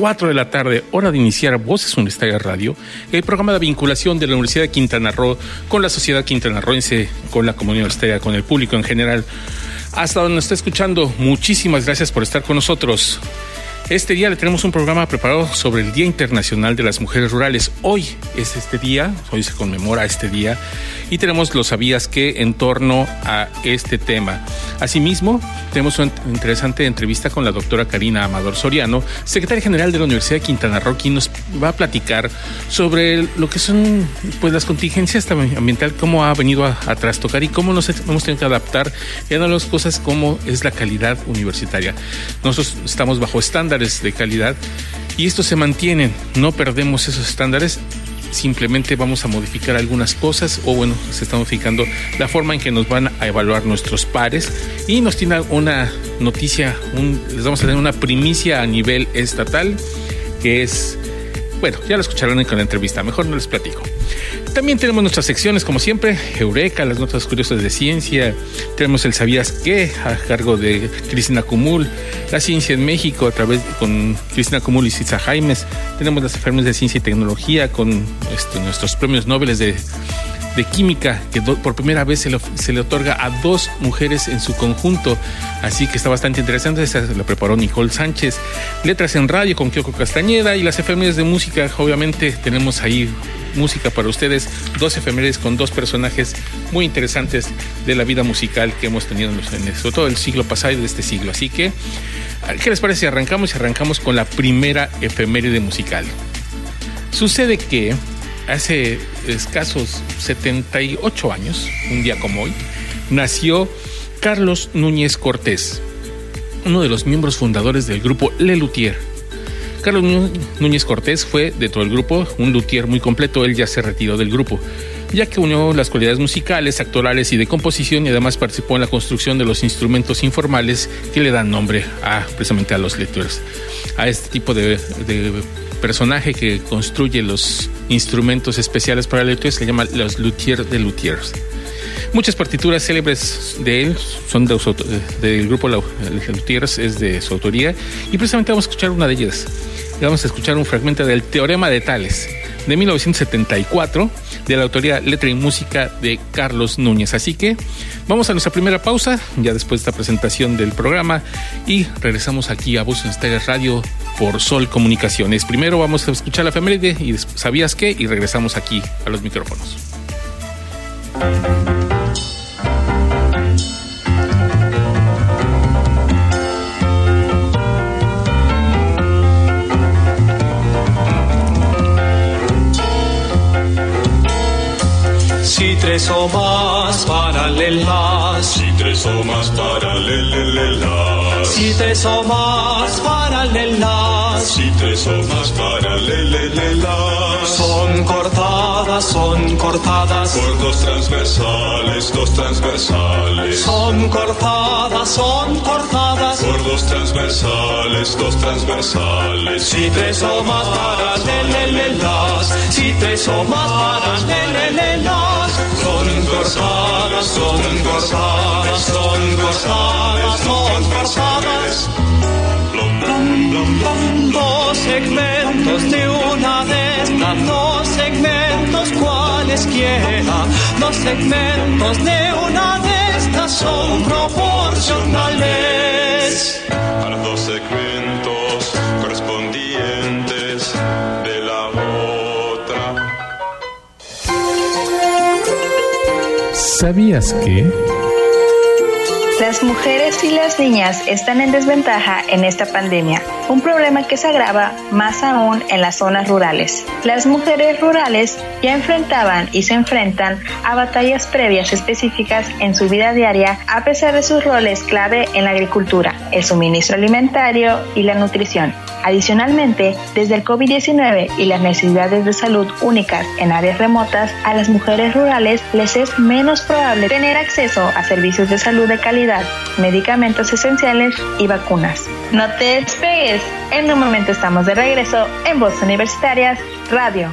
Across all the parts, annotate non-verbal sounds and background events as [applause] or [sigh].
4 de la tarde, hora de iniciar Voces Universitarias Radio, el programa de vinculación de la Universidad de Quintana Roo con la sociedad quintanarroense, con la comunidad universitaria, con el público en general. Hasta donde nos está escuchando, muchísimas gracias por estar con nosotros. Este día le tenemos un programa preparado sobre el Día Internacional de las Mujeres Rurales. Hoy es este día, hoy se conmemora este día y tenemos los sabías que en torno a este tema. Asimismo, tenemos una interesante entrevista con la doctora Karina Amador Soriano, secretaria general de la Universidad de Quintana Roo, quien nos va a platicar sobre lo que son pues las contingencias ambientales, cómo ha venido a, trastocar y cómo nos hemos tenido que adaptar y de las cosas como es la calidad universitaria. Nosotros estamos bajo estándares de calidad y estos se mantienen, no perdemos esos estándares simplemente vamos a modificar algunas cosas o bueno, se está modificando la forma en que nos van a evaluar nuestros pares. Y nos tiene una noticia, les vamos a tener una primicia a nivel estatal que es, bueno, ya lo escucharán con la entrevista, mejor no les platico. También tenemos nuestras secciones, como siempre, Eureka, las notas curiosas de ciencia. Tenemos el Sabías qué, a cargo de Cristina Cumul. La ciencia en México, a través con Cristina Cumul y Cisa Jaimes. Tenemos las enfermedades de ciencia y tecnología con este, nuestros premios Nobel de de química que por primera vez se le, otorga a dos mujeres en su conjunto. Así que está bastante interesante. Esta la preparó Nicole Sánchez. Letras en radio con Kyoko Castañeda y las efemérides de música. Obviamente tenemos ahí música para ustedes. Dos efemérides con dos personajes muy interesantes de la vida musical que hemos tenido en, sobre todo el siglo pasado y de este siglo. Así que, ¿qué les parece si arrancamos y arrancamos con la primera efeméride musical? Sucede que hace escasos 78 años, un día como hoy, nació Carlos Núñez Cortés, uno de los miembros fundadores del grupo Le Luthier. Carlos Núñez Cortés fue, dentro del grupo, un luthier muy completo, él ya se retiró del grupo, ya que unió las cualidades musicales, actorales y de composición y además participó en la construcción de los instrumentos informales que le dan nombre a precisamente a los luthiers, a este tipo de personaje que construye los instrumentos especiales para luthiers se llama los luthiers de luthiers. Muchas partituras célebres de él son de del grupo Luthiers, es de su autoría, y precisamente vamos a escuchar una de ellas. Vamos a escuchar un fragmento del Teorema de Tales, de 1974, de la autoría Letra y Música de Carlos Núñez. Así que vamos a nuestra primera pausa, ya después de esta presentación del programa, y regresamos aquí a Voz en Radio por Sol Comunicaciones. Primero vamos a escuchar la efeméride y ¿sabías qué? Y regresamos aquí a los micrófonos. Tres o más paralelas. Si tres o más paralelas. Si tres o más paralelas. Si tres o más paralelas. Son cortadas, son cortadas. Por dos transversales, dos transversales. Son cortadas, son cortadas. Por dos transversales, dos transversales. Si tres o más paralelas. Si tres o más paralelas son cortadas, son cortadas, son cortadas, son cortadas. Segmentos de una de estas, dos segmentos cualesquiera, dos segmentos de una de estas son proporcionales. A dos segmentos correspondientes de la otra. ¿Sabías que? Las mujeres y las niñas están en desventaja en esta pandemia, un problema que se agrava más aún en las zonas rurales. Las mujeres rurales ya enfrentaban y se enfrentan a batallas previas específicas en su vida diaria a pesar de sus roles clave en la agricultura, el suministro alimentario y la nutrición. Adicionalmente, desde el COVID-19 y las necesidades de salud únicas en áreas remotas, a las mujeres rurales les es menos probable tener acceso a servicios de salud de calidad, medicamentos esenciales y vacunas. No te despegues, en un momento estamos de regreso en Voz Universitarias Radio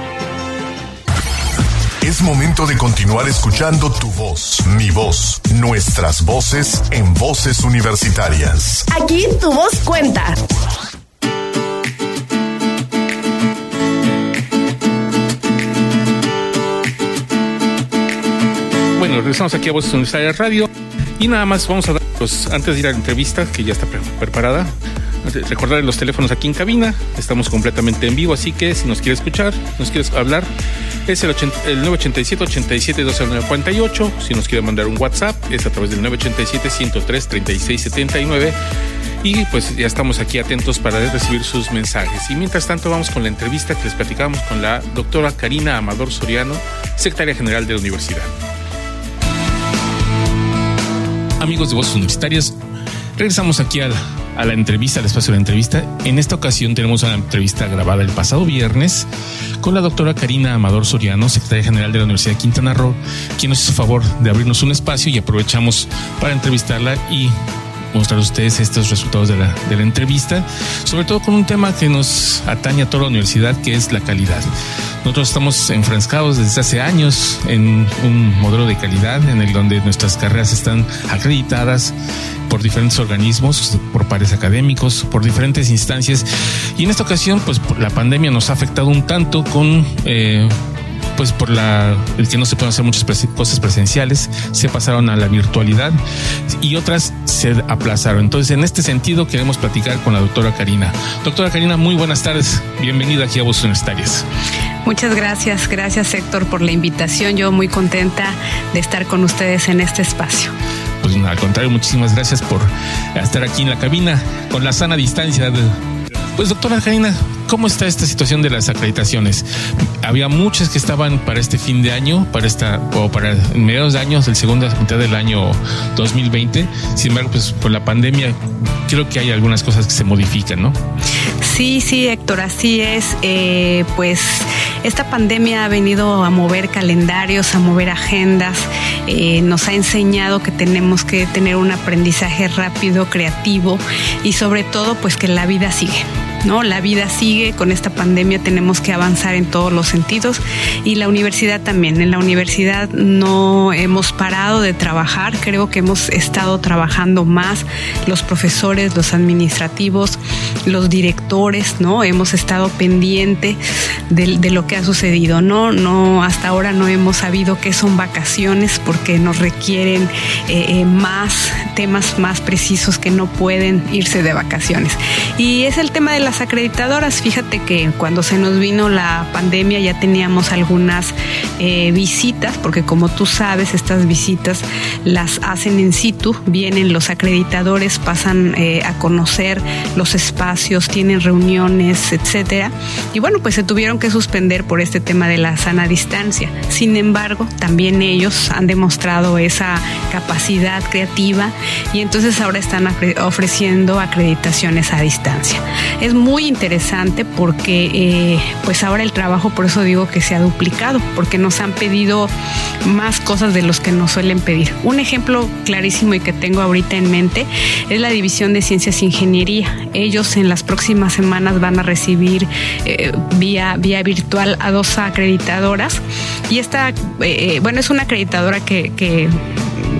Es momento de continuar escuchando tu voz, mi voz, nuestras voces en voces universitarias. Aquí tu voz cuenta. Bueno, regresamos aquí a Voces Universitarias Radio y nada más vamos a dar, pues, antes de ir a la entrevista, que ya está preparada, recordar los teléfonos aquí en cabina, estamos completamente en vivo, así que si nos quiere escuchar, nos quieres hablar, es el, 987 87 48 si nos quiere mandar un WhatsApp, es a través del 987 103 36 79 y pues ya estamos aquí atentos para recibir sus mensajes. Y mientras tanto vamos con la entrevista que les platicamos con la doctora Karina Amador Soriano, secretaria general de la universidad. Amigos de Voces Universitarias, regresamos aquí a la entrevista, al espacio de la entrevista. En esta ocasión tenemos una entrevista grabada el pasado viernes con la doctora Karina Amador Soriano, secretaria general de la Universidad de Quintana Roo, quien nos hizo favor de abrirnos un espacio y aprovechamos para entrevistarla y mostrar a ustedes estos resultados de la, de la entrevista, sobre todo con un tema que nos atañe a toda la universidad, que es la calidad. Nosotros estamos enfrascados desde hace años en un modelo de calidad en el donde nuestras carreras están acreditadas por diferentes organismos, por pares académicos, por diferentes instancias. Y en esta ocasión, pues la pandemia nos ha afectado un tanto con eh, pues por la el que no se pueden hacer muchas cosas presenciales, se pasaron a la virtualidad y otras se aplazaron. Entonces, en este sentido, queremos platicar con la doctora Karina. Doctora Karina, muy buenas tardes. Bienvenida aquí a Voces Universitarias. Muchas gracias, gracias Héctor por la invitación. Yo muy contenta de estar con ustedes en este espacio. Pues al contrario, muchísimas gracias por estar aquí en la cabina con la sana distancia. Pues doctora Karina, ¿cómo está esta situación de las acreditaciones? Había muchas que estaban para este fin de año, para esta o para mediados de años, el segunda mitad del año 2020. Sin embargo, pues por la pandemia creo que hay algunas cosas que se modifican, ¿no? Sí, sí, Héctor, así es. Eh, pues esta pandemia ha venido a mover calendarios, a mover agendas, eh, nos ha enseñado que tenemos que tener un aprendizaje rápido, creativo y sobre todo pues que la vida sigue. ¿No? La vida sigue, con esta pandemia tenemos que avanzar en todos los sentidos y la universidad también. En la universidad no hemos parado de trabajar, creo que hemos estado trabajando más los profesores, los administrativos, los directores, ¿no? Hemos estado pendiente de, lo que ha sucedido, ¿no? No, hasta ahora no hemos sabido qué son vacaciones porque nos requieren eh, eh, más temas más precisos que no pueden irse de vacaciones. Y es el tema de la acreditadoras, fíjate que cuando se nos vino la pandemia ya teníamos algunas eh, visitas, porque como tú sabes, estas visitas las hacen en situ, vienen los acreditadores, pasan eh, a conocer los espacios, tienen reuniones, etcétera. Y bueno, pues se tuvieron que suspender por este tema de la sana distancia. Sin embargo, también ellos han demostrado esa capacidad creativa y entonces ahora están ofreciendo acreditaciones a distancia. Es muy interesante porque eh, pues ahora el trabajo, por eso digo que se ha duplicado, porque nos han pedido más cosas de los que nos suelen pedir. Un ejemplo clarísimo y que tengo ahorita en mente es la División de Ciencias e Ingeniería. Ellos en las próximas semanas van a recibir eh, vía, vía virtual a dos acreditadoras y esta, eh, bueno, es una acreditadora que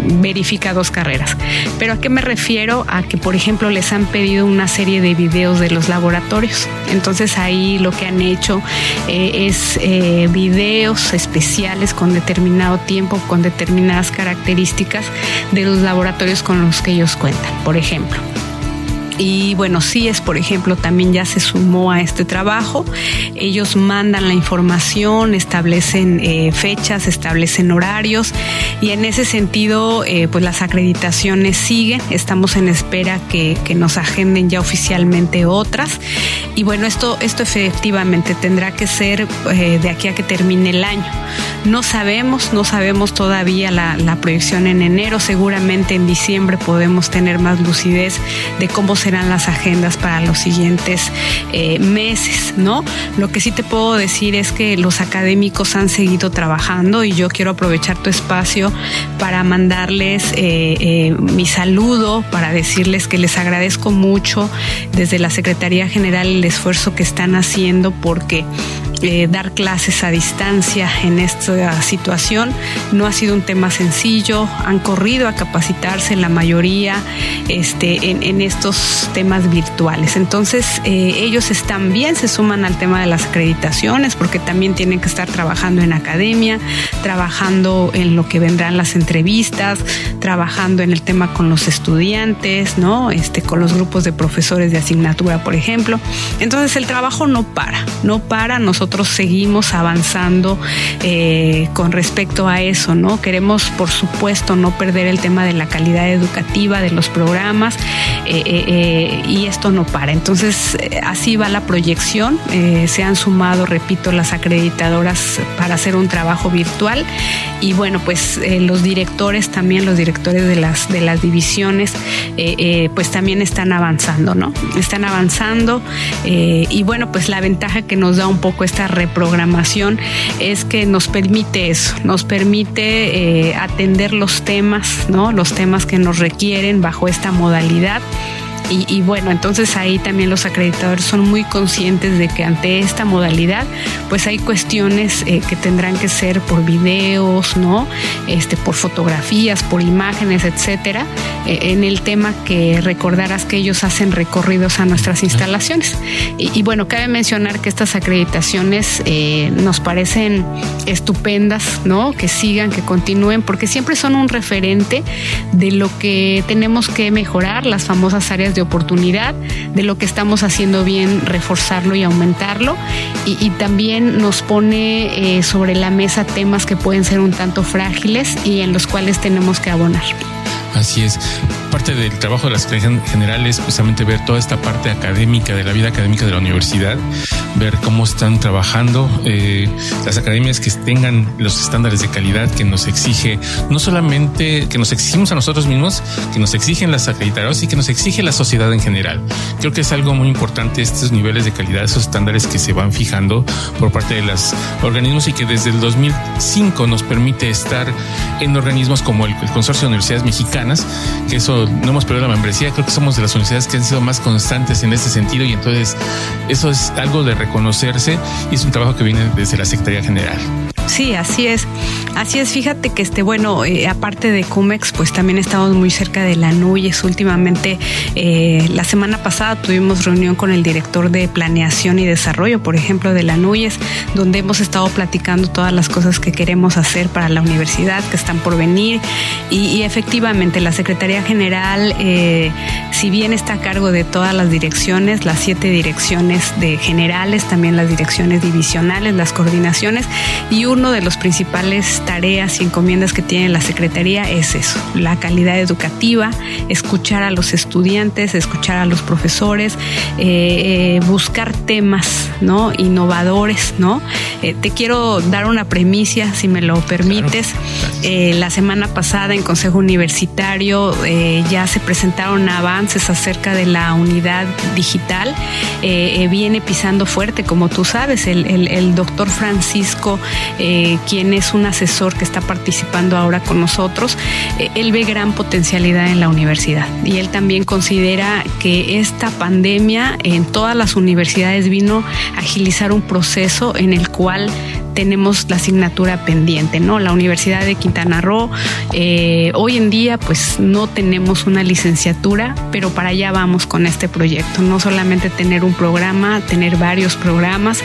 verifica dos carreras. Pero a qué me refiero? A que, por ejemplo, les han pedido una serie de videos de los laboratorios. Entonces ahí lo que han hecho eh, es eh, videos especiales con determinado tiempo, con determinadas características de los laboratorios con los que ellos cuentan, por ejemplo. Y bueno, CIES, por ejemplo, también ya se sumó a este trabajo. Ellos mandan la información, establecen eh, fechas, establecen horarios y en ese sentido, eh, pues las acreditaciones siguen. Estamos en espera que, nos agenden ya oficialmente otras. Y bueno, esto, esto efectivamente tendrá que ser eh, de aquí a que termine el año. No sabemos, no sabemos todavía la, la proyección en enero. Seguramente en diciembre podemos tener más lucidez de cómo se serán las agendas para los siguientes eh, meses, ¿no? Lo que sí te puedo decir es que los académicos han seguido trabajando y yo quiero aprovechar tu espacio para mandarles eh, eh, mi saludo, para decirles que les agradezco mucho desde la Secretaría General el esfuerzo que están haciendo porque dar clases a distancia en esta situación no ha sido un tema sencillo, han corrido a capacitarse la mayoría este, en, en estos temas virtuales. Entonces, eh, ellos están bien, se suman al tema de las acreditaciones, porque también tienen que estar trabajando en academia, trabajando en lo que vendrán las entrevistas, trabajando en el tema con los estudiantes, ¿no? Este, con los grupos de profesores de asignatura, por ejemplo. Entonces, el trabajo no para, no para. Nosotros seguimos avanzando eh, con respecto a eso, ¿no? Queremos, por supuesto, no perder el tema de la calidad educativa de los programas. Eh, eh, y esto no para. Entonces, así va la proyección. Se han sumado, repito, las acreditadoras para hacer un trabajo virtual y bueno, pues los directores también, los directores de las, de las divisiones, pues también están avanzando, ¿no? Están avanzando y bueno, pues la ventaja que nos da un poco esta reprogramación es que nos permite eso, nos permite atender los temas, ¿no? Los temas que nos requieren bajo esta modalidad. Y, bueno, entonces ahí también los acreditadores son muy conscientes de que ante esta modalidad, pues hay cuestiones eh, que tendrán que ser por videos, ¿no? Este, por fotografías, por imágenes, etcétera, eh, en el tema que recordarás que ellos hacen recorridos a nuestras instalaciones. Y, bueno, cabe mencionar que estas acreditaciones eh, nos parecen estupendas, ¿no? Que sigan, que continúen, porque siempre son un referente de lo que tenemos que mejorar, las famosas áreas de oportunidad, de lo que estamos haciendo bien, reforzarlo y aumentarlo. Y, también nos pone eh, sobre la mesa temas que pueden ser un tanto frágiles y en los cuales tenemos que abonar. Así es. Parte del trabajo de la Secretaría General es precisamente ver toda esta parte académica, de la vida académica de la universidad, ver cómo están trabajando eh, las academias que tengan los estándares de calidad que nos exige, no solamente que nos exigimos a nosotros mismos, que nos exigen las acreditadoras y que nos exige la sociedad en general. Creo que es algo muy importante estos niveles de calidad, esos estándares que se van fijando por parte de los organismos y que desde el 2005 nos permite estar en organismos como el, el Consorcio de Universidades Mexicanas que eso no hemos perdido la membresía, creo que somos de las universidades que han sido más constantes en ese sentido y entonces eso es algo de reconocerse y es un trabajo que viene desde la Secretaría General. Sí, así es. Así es, fíjate que este, bueno, eh, aparte de CUMEX, pues también estamos muy cerca de la NUYES. Últimamente, eh, la semana pasada tuvimos reunión con el director de planeación y desarrollo, por ejemplo, de la NUYES, donde hemos estado platicando todas las cosas que queremos hacer para la universidad, que están por venir. Y, efectivamente, la Secretaría General, eh, si bien está a cargo de todas las direcciones, las siete direcciones de generales, también las direcciones divisionales, las coordinaciones, y uno de los principales tareas y encomiendas que tiene la Secretaría es eso, la calidad educativa, escuchar a los estudiantes, escuchar a los profesores, eh, eh, buscar temas ¿no? innovadores. ¿no? Eh, te quiero dar una premicia, si me lo permites. la semana pasada en Consejo Universitario ya se presentaron avances acerca de la unidad digital. viene pisando fuerte, como tú sabes, el, el doctor Francisco, quien es un asesor que está participando ahora con nosotros, eh, él ve gran potencialidad en la universidad y él también considera que esta pandemia en todas las universidades vino a agilizar un proceso en el cual tenemos la asignatura pendiente, ¿no? La Universidad de Quintana Roo, eh, hoy en día pues no tenemos una licenciatura, pero para allá vamos con este proyecto, no solamente tener un programa, tener varios programas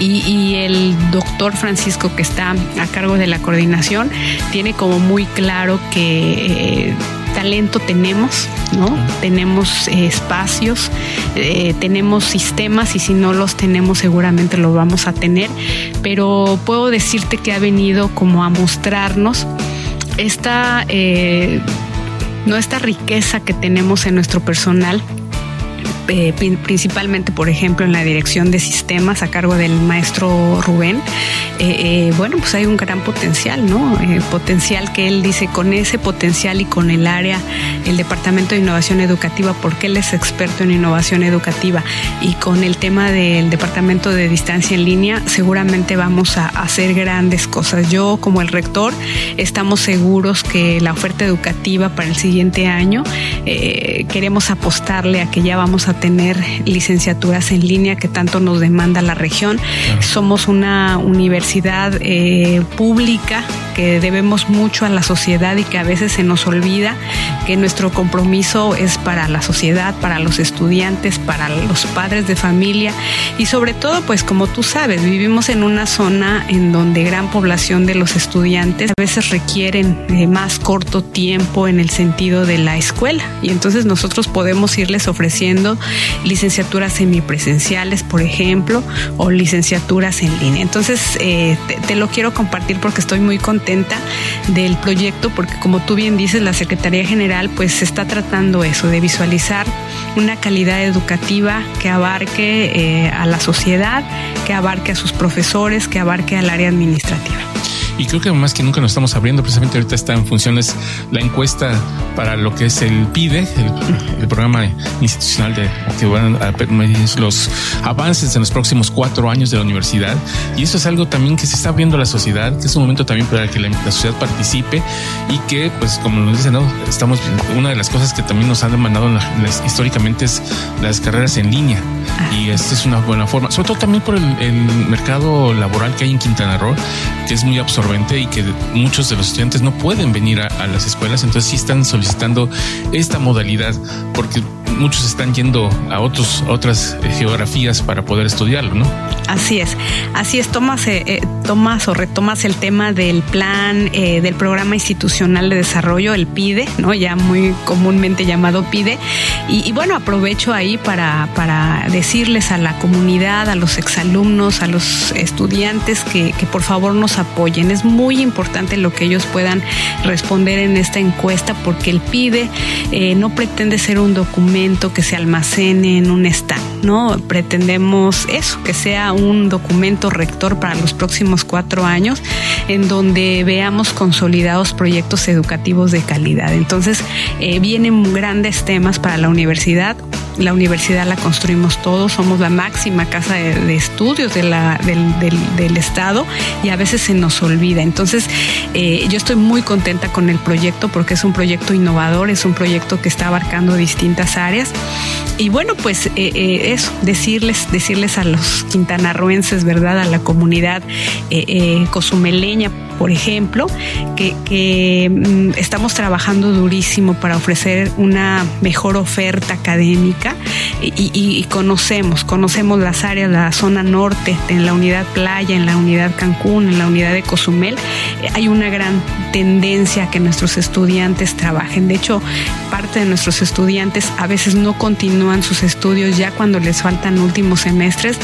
y, el doctor Francisco que está a cargo de la coordinación tiene como muy claro que... Eh, talento tenemos, ¿no? Tenemos eh, espacios, eh, tenemos sistemas y si no los tenemos seguramente los vamos a tener, pero puedo decirte que ha venido como a mostrarnos esta, eh, no esta riqueza que tenemos en nuestro personal eh, principalmente, por ejemplo, en la dirección de sistemas a cargo del maestro Rubén, eh, eh, bueno, pues hay un gran potencial, ¿no? potencial que él dice, con ese potencial y con el área, el Departamento de Innovación Educativa, porque él es experto en innovación educativa, y con el tema del Departamento de Distancia en Línea, seguramente vamos a hacer grandes cosas. Yo, como el rector, estamos seguros que la oferta educativa para el siguiente año, queremos apostarle a que ya vamos a tener licenciaturas en línea que tanto nos demanda la región. Somos una universidad eh, pública que debemos mucho a la sociedad y que a veces se nos olvida que nuestro compromiso es para la sociedad, para los estudiantes, para los padres de familia. Y sobre todo, pues como tú sabes, vivimos en una zona en donde gran población de los estudiantes a veces requieren de más corto tiempo en el sentido de la escuela. Y entonces nosotros podemos irles ofreciendo licenciaturas semipresenciales, por ejemplo, o licenciaturas en línea. Entonces, eh, te, lo quiero compartir porque estoy muy contenta del proyecto porque como tú bien dices, la Secretaría General pues está tratando eso, de visualizar una calidad educativa que abarque eh, a la sociedad, que abarque a sus profesores, que abarque al área administrativa. Y creo que más que nunca nos estamos abriendo, precisamente ahorita está en funciones la encuesta para lo que es el PIDE, el, programa institucional de que van a permitir los avances en los próximos cuatro años de la universidad. Y eso es algo también que se está abriendo a la sociedad, que es un momento también para que la, sociedad participe y que, pues, como nos dicen, ¿no? estamos una de las cosas que también nos han demandado históricamente es las carreras en línea. Y esta es una buena forma, sobre todo también por el, el mercado laboral que hay en Quintana Roo, que es muy absorbente y que muchos de los estudiantes no pueden venir a, las escuelas, entonces sí están solicitando esta modalidad porque muchos están yendo a otros, otras geografías para poder estudiarlo, ¿no? Así es, así es, tomas, eh, eh, tomas o retomas el tema del plan del programa institucional de desarrollo, el PIDE, ¿no? Ya muy comúnmente llamado PIDE. Y, bueno, aprovecho ahí para, para decirles a la comunidad, a los exalumnos, a los estudiantes que, que por favor nos apoyen. Es muy importante lo que ellos puedan responder en esta encuesta porque el PIDE no pretende ser un documento que se almacene en un stand, ¿no? Pretendemos eso, que sea un documento rector para los próximos cuatro años en donde veamos consolidados proyectos educativos de calidad. Entonces, eh, vienen grandes temas para la universidad la universidad la construimos todos, somos la máxima casa de, estudios del, Estado y a veces se nos olvida. Entonces, eh, yo estoy muy contenta con el proyecto porque es un proyecto innovador, es un proyecto que está abarcando distintas áreas. Y bueno, pues eh, eh, eso, decirles, decirles a los quintanarroenses, ¿verdad? A la comunidad cozumeleña, por ejemplo, que, mm, estamos trabajando durísimo para ofrecer una mejor oferta académica y, conocemos, conocemos las áreas, la zona norte, en la unidad playa, en la unidad Cancún, en la unidad de Cozumel, hay una gran tendencia a que nuestros estudiantes trabajen. De hecho, parte de nuestros estudiantes a veces no continúan sus estudios ya cuando les faltan últimos semestres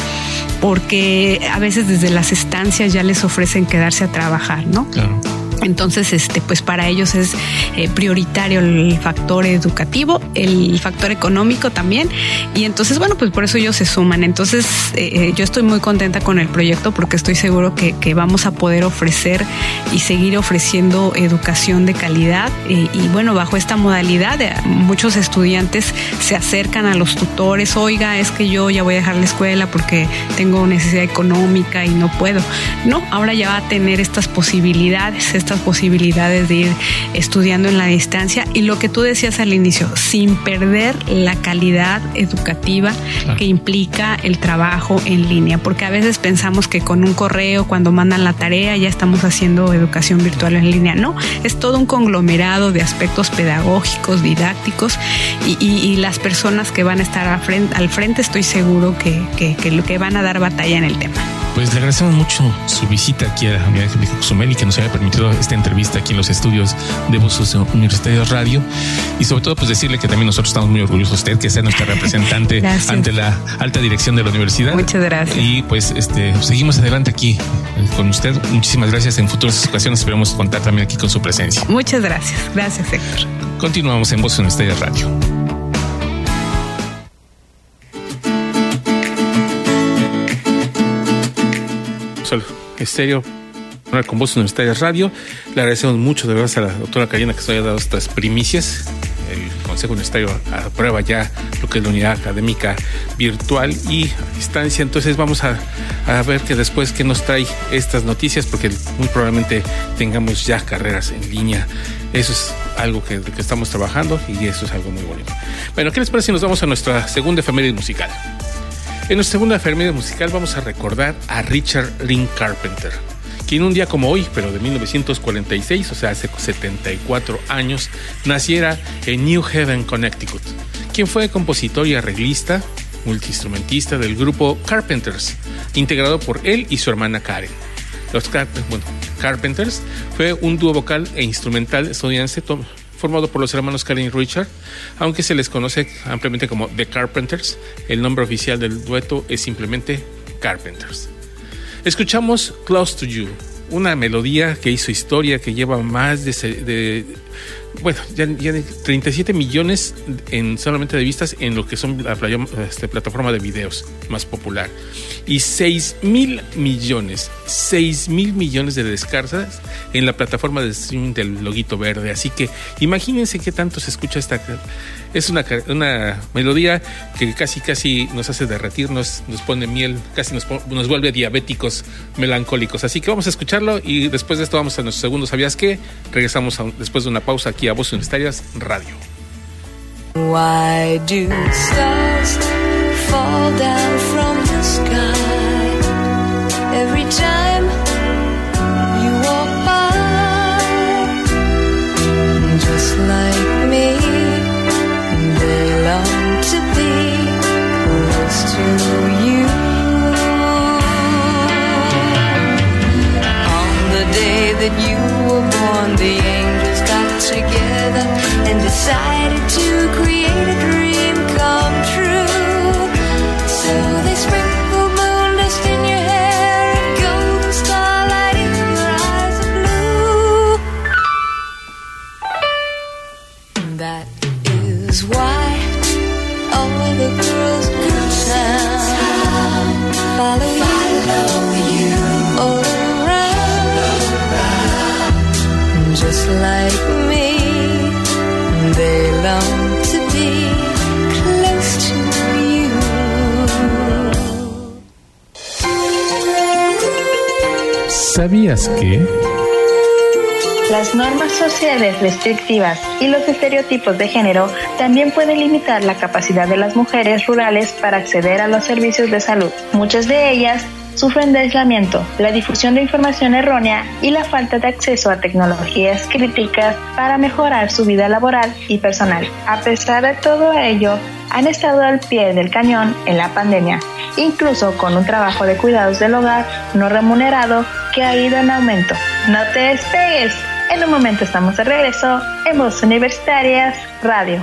porque a veces desde las estancias ya les ofrecen quedarse a trabajar, ¿no? Claro. Entonces, este, pues para ellos es eh, prioritario el factor educativo, el factor económico también. Y entonces, bueno, pues por eso ellos se suman. Entonces, eh, eh, yo estoy muy contenta con el proyecto porque estoy seguro que, vamos a poder ofrecer y seguir ofreciendo educación de calidad. Y, bueno, bajo esta modalidad, muchos estudiantes se acercan a los tutores. Oiga, es que yo ya voy a dejar la escuela porque tengo necesidad económica y no puedo. No, ahora ya va a tener estas posibilidades, estas posibilidades de ir estudiando en la distancia y lo que tú decías al inicio, sin perder la calidad educativa que implica el trabajo en línea, porque a veces pensamos que con un correo, cuando mandan la tarea, ya estamos haciendo educación virtual en línea. No, es todo un conglomerado de aspectos pedagógicos, didácticos y, las personas que van a estar al frente, al frente estoy seguro que, que, que van a dar batalla en el tema. Pues le agradecemos mucho su visita aquí a la Unidad de Cozumel y que nos haya permitido esta entrevista aquí en los estudios de Voces Universitarios Radio. Y sobre todo, pues decirle que también nosotros estamos muy orgullosos de usted, que sea nuestra representante [laughs] ante la alta dirección de la universidad. Muchas gracias. Y pues este, seguimos adelante aquí eh, con usted. Muchísimas gracias. En futuras ocasiones esperamos contar también aquí con su presencia. Muchas gracias. Gracias, Héctor. Continuamos en Voces Universitarios Radio. Estéreo con Voz Universitaria Radio. Le agradecemos mucho de verdad a la doctora Karina que nos haya dado estas primicias. El Consejo Universitario aprueba ya lo que es la unidad académica virtual y a distancia. Entonces vamos a, a ver que después que nos trae estas noticias, porque muy probablemente tengamos ya carreras en línea. Eso es algo que, que estamos trabajando y eso es algo muy bonito. Bueno, ¿qué les parece si nos vamos a nuestra segunda efeméride musical? En nuestra segunda enfermedad musical vamos a recordar a Richard Lynn Carpenter, quien un día como hoy, pero de 1946, o sea, hace 74 años, naciera en New Haven, Connecticut, quien fue compositor y arreglista, multiinstrumentista del grupo Carpenters, integrado por él y su hermana Karen. Los Carpenters fue un dúo vocal e instrumental estadounidense formado por los hermanos Karen y Richard, aunque se les conoce ampliamente como The Carpenters, el nombre oficial del dueto es simplemente Carpenters. Escuchamos Close to You, una melodía que hizo historia, que lleva más de, bueno, ya, 37 millones en solamente de vistas en lo que son la este, plataforma de videos más popular. Y 6 mil millones, 6 mil millones de descargas en la plataforma de streaming del loguito verde. Así que imagínense qué tanto se escucha esta es una, una melodía que casi, casi nos hace derretirnos, nos pone miel, casi nos, nos vuelve diabéticos, melancólicos. Así que vamos a escucharlo y después de esto vamos a nuestro segundo ¿Sabías qué? Regresamos después de una pausa aquí a Voces Universitarias Radio. Why do that you were born, the angels got together and decided Las normas sociales restrictivas y los estereotipos de género también pueden limitar la capacidad de las mujeres rurales para acceder a los servicios de salud. Muchas de ellas sufren de aislamiento, la difusión de información errónea y la falta de acceso a tecnologías críticas para mejorar su vida laboral y personal. A pesar de todo ello, han estado al pie del cañón en la pandemia, incluso con un trabajo de cuidados del hogar no remunerado que ha ido en aumento. No te despegues. En un momento estamos de regreso en Voz Universitarias Radio.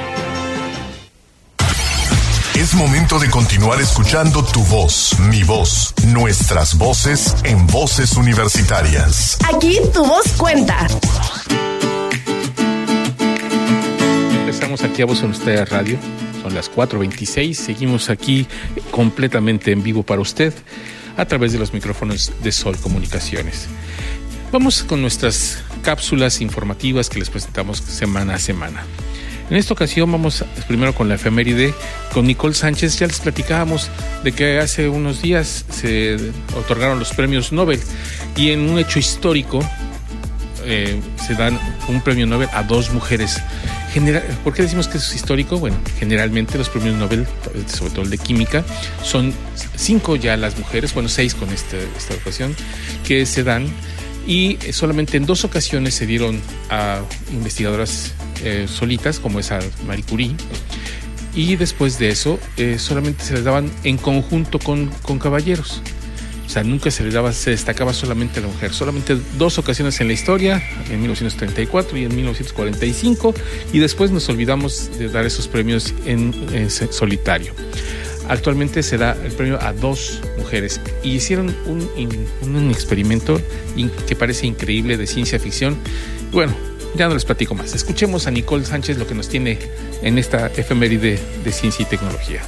Es momento de continuar escuchando tu voz, mi voz, nuestras voces en voces universitarias. Aquí tu voz cuenta. Estamos aquí a Voz en Usted Radio. Son las 4.26. Seguimos aquí completamente en vivo para usted a través de los micrófonos de Sol Comunicaciones. Vamos con nuestras cápsulas informativas que les presentamos semana a semana. En esta ocasión vamos primero con la efeméride con Nicole Sánchez. Ya les platicábamos de que hace unos días se otorgaron los premios Nobel y en un hecho histórico eh, se dan un premio Nobel a dos mujeres. General, ¿Por qué decimos que es histórico? Bueno, generalmente los premios Nobel, sobre todo el de química, son cinco ya las mujeres, bueno, seis con este, esta ocasión, que se dan y solamente en dos ocasiones se dieron a investigadoras eh, solitas, como es a Marie Curie, y después de eso eh, solamente se les daban en conjunto con, con caballeros. O sea, nunca se le daba, se destacaba solamente a la mujer. Solamente dos ocasiones en la historia, en 1934 y en 1945, y después nos olvidamos de dar esos premios en, solitario. Actualmente se da el premio a dos mujeres y hicieron un, un experimento que parece increíble de ciencia ficción. Bueno, ya no les platico más. Escuchemos a Nicole Sánchez lo que nos tiene en esta efeméride de ciencia y tecnología.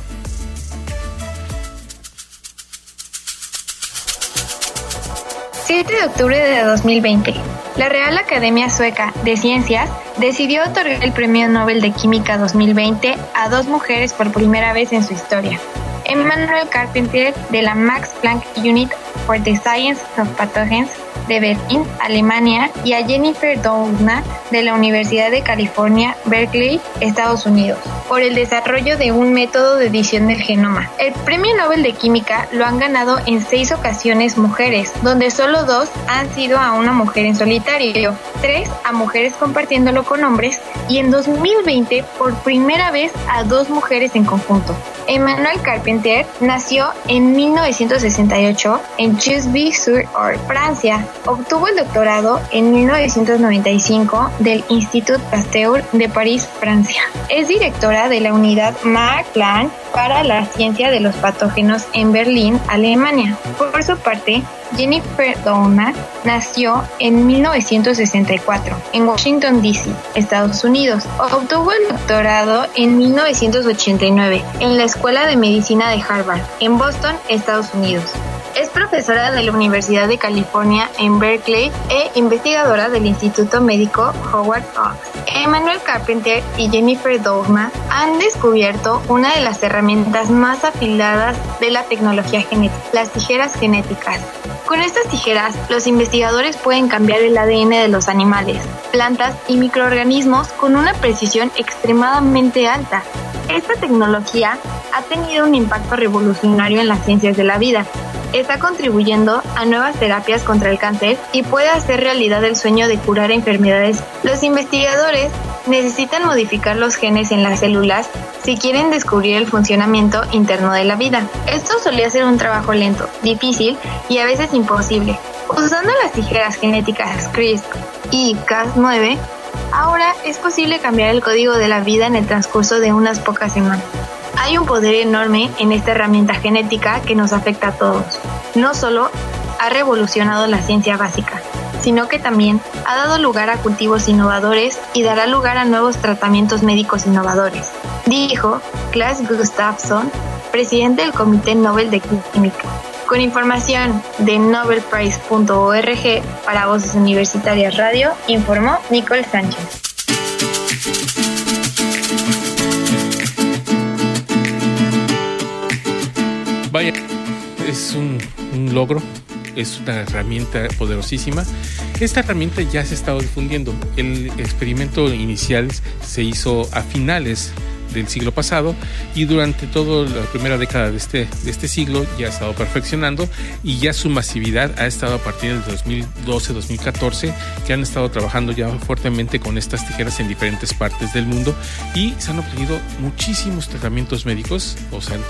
7 de octubre de 2020, la Real Academia Sueca de Ciencias decidió otorgar el Premio Nobel de Química 2020 a dos mujeres por primera vez en su historia. Emmanuel Carpenter de la Max Planck Unit for the Science of Pathogens de Berlín, Alemania, y a Jennifer Doudna de la Universidad de California, Berkeley, Estados Unidos, por el desarrollo de un método de edición del genoma. El Premio Nobel de Química lo han ganado en seis ocasiones mujeres, donde solo dos han sido a una mujer en solitario, tres a mujeres compartiéndolo con hombres y en 2020 por primera vez a dos mujeres en conjunto. Emmanuel Carpenter nació en 1968 en Chusby-sur-Or, Francia. Obtuvo el doctorado en 1995 del Institut Pasteur de París, Francia. Es directora de la unidad Max Planck para la ciencia de los patógenos en Berlín, Alemania. Por su parte, Jennifer Doudna nació en 1964 en Washington, D.C., Estados Unidos. Obtuvo el doctorado en 1989 en la Escuela de Medicina de Harvard, en Boston, Estados Unidos. Es profesora de la Universidad de California en Berkeley e investigadora del Instituto Médico Howard Hawks. Emmanuel Carpenter y Jennifer Doudna han descubierto una de las herramientas más afiladas de la tecnología genética, las tijeras genéticas. Con estas tijeras, los investigadores pueden cambiar el ADN de los animales, plantas y microorganismos con una precisión extremadamente alta. Esta tecnología ha tenido un impacto revolucionario en las ciencias de la vida, está contribuyendo a nuevas terapias contra el cáncer y puede hacer realidad el sueño de curar enfermedades. Los investigadores necesitan modificar los genes en las células si quieren descubrir el funcionamiento interno de la vida. Esto solía ser un trabajo lento, difícil y a veces imposible. Usando las tijeras genéticas CRISP y Cas9, ahora es posible cambiar el código de la vida en el transcurso de unas pocas semanas. Hay un poder enorme en esta herramienta genética que nos afecta a todos. No solo ha revolucionado la ciencia básica, sino que también ha dado lugar a cultivos innovadores y dará lugar a nuevos tratamientos médicos innovadores, dijo Klaas Gustafsson, presidente del Comité Nobel de Química. Con información de nobelprize.org para Voces Universitarias Radio, informó Nicole Sánchez. Vaya, es un, logro, es una herramienta poderosísima. Esta herramienta ya se ha estado difundiendo. El experimento inicial se hizo a finales del siglo pasado y durante toda la primera década de este, de este siglo ya ha estado perfeccionando y ya su masividad ha estado a partir del 2012-2014 que han estado trabajando ya fuertemente con estas tijeras en diferentes partes del mundo y se han obtenido muchísimos tratamientos médicos o se han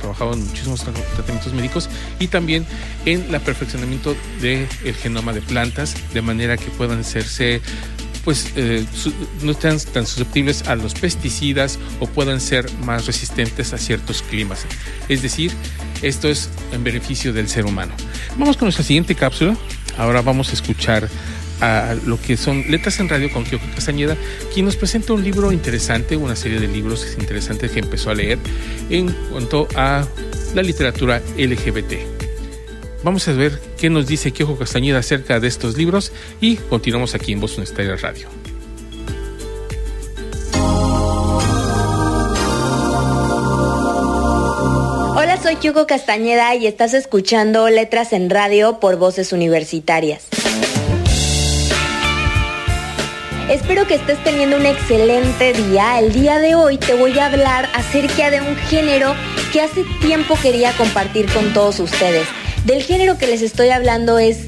trabajado en muchísimos tratamientos médicos y también en el perfeccionamiento del genoma de plantas de manera que puedan hacerse pues eh, no están tan susceptibles a los pesticidas o puedan ser más resistentes a ciertos climas. Es decir, esto es en beneficio del ser humano. Vamos con nuestra siguiente cápsula. Ahora vamos a escuchar a lo que son Letras en Radio con Kyoko Castañeda, quien nos presenta un libro interesante, una serie de libros interesantes que empezó a leer en cuanto a la literatura LGBT. Vamos a ver qué nos dice Kiojo Castañeda acerca de estos libros y continuamos aquí en Voz Universitaria Radio. Hola, soy Hugo Castañeda y estás escuchando Letras en Radio por Voces Universitarias. Espero que estés teniendo un excelente día. El día de hoy te voy a hablar acerca de un género que hace tiempo quería compartir con todos ustedes. Del género que les estoy hablando es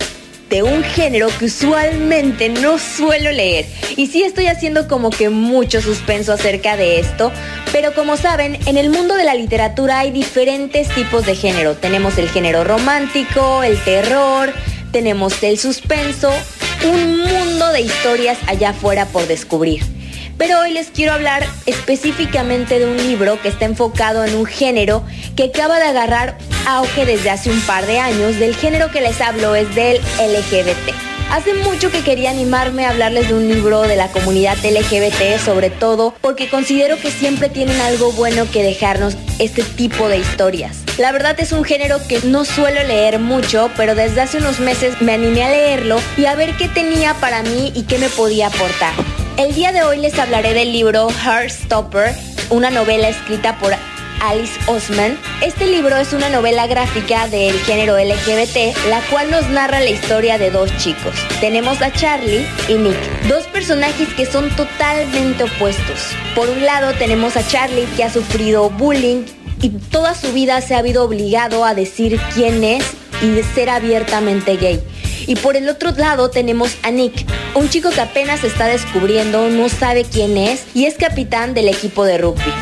de un género que usualmente no suelo leer. Y sí estoy haciendo como que mucho suspenso acerca de esto, pero como saben, en el mundo de la literatura hay diferentes tipos de género. Tenemos el género romántico, el terror, tenemos el suspenso, un mundo de historias allá afuera por descubrir. Pero hoy les quiero hablar específicamente de un libro que está enfocado en un género que acaba de agarrar auge desde hace un par de años. Del género que les hablo es del LGBT. Hace mucho que quería animarme a hablarles de un libro de la comunidad LGBT, sobre todo porque considero que siempre tienen algo bueno que dejarnos este tipo de historias. La verdad es un género que no suelo leer mucho, pero desde hace unos meses me animé a leerlo y a ver qué tenía para mí y qué me podía aportar. El día de hoy les hablaré del libro Heartstopper, una novela escrita por Alice Osman. Este libro es una novela gráfica del género LGBT, la cual nos narra la historia de dos chicos. Tenemos a Charlie y Nick, dos personajes que son totalmente opuestos. Por un lado tenemos a Charlie que ha sufrido bullying y toda su vida se ha habido obligado a decir quién es y de ser abiertamente gay. Y por el otro lado tenemos a Nick, un chico que apenas está descubriendo, no sabe quién es y es capitán del equipo de rugby.